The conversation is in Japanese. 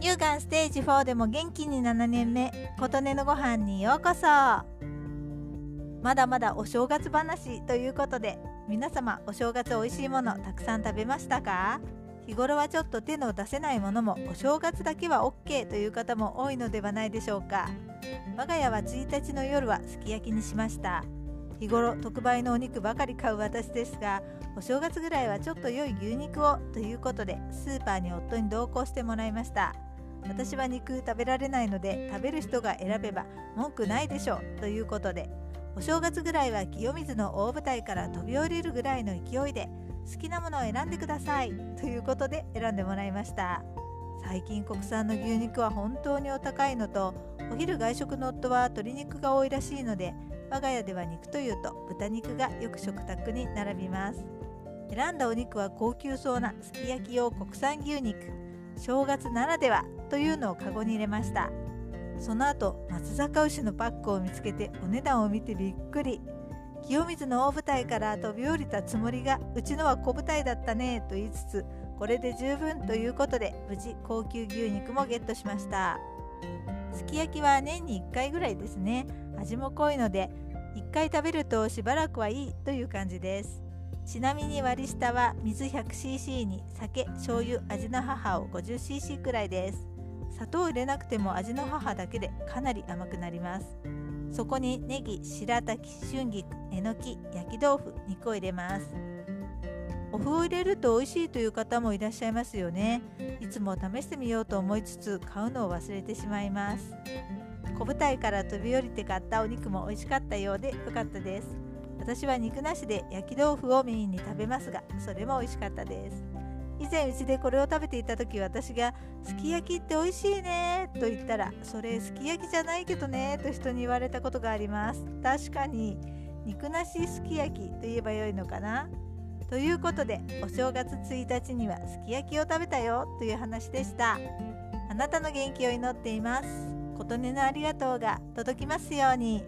乳がんステージ4でも元気に7年目琴音のご飯にようこそ。まだまだお正月話ということで皆様お正月おいしいものたくさん食べましたか？日頃はちょっと手の出せないものもお正月だけは OK という方も多いのではないでしょうか。我が家は1日の夜はすき焼きにしました。日頃特売のお肉ばかり買う私ですがお正月ぐらいはちょっと良い牛肉をということでスーパーに夫に同行してもらいました。私は肉食べられないので食べる人が選べば文句ないでしょう。ということでお正月ぐらいは清水の大舞台から飛び降りるぐらいの勢いで好きなものを選んでください。ということで選んでもらいました。最近国産の牛肉は本当にお高いのとお昼外食の夫は鶏肉が多いらしいので我が家では肉というと豚肉がよく食卓に並びます。選んだお肉は高級そうなすき焼き用国産牛肉。正月ならではというのをカゴに入れました。その後松坂牛のパックを見つけてお値段を見てびっくり。清水の大舞台から飛び降りたつもりがうちのは小舞台だったねと言いつつこれで十分ということで無事高級牛肉もゲットしました。すき焼きは年に1回ぐらいですね。味も濃いので1回食べるとしばらくはいいという感じです。ちなみに割り下は水 100cc に酒醤油味の母を 50cc くらいです。砂糖を入れなくても味の母だけでかなり甘くなります。そこにネギ白滝春菊えのき焼き豆腐肉を入れます。お麩を入れると美味しいという方もいらっしゃいますよね。いつも試してみようと思いつつ買うのを忘れてしまいます。小舞台から飛び降りて買ったお肉も美味しかったようでよかったです。私は肉なしで焼き豆腐をメインに食べますがそれも美味しかったです。以前うちでこれを食べていた時私が「すき焼きって美味しいね」と言ったら「それすき焼きじゃないけどね」と人に言われたことがあります。確かに肉なしすき焼きと言えばよいのかな。ということでお正月1日にはすき焼きを食べたよという話でした。あなたの元気を祈っています。琴音のありがとうが届きますように。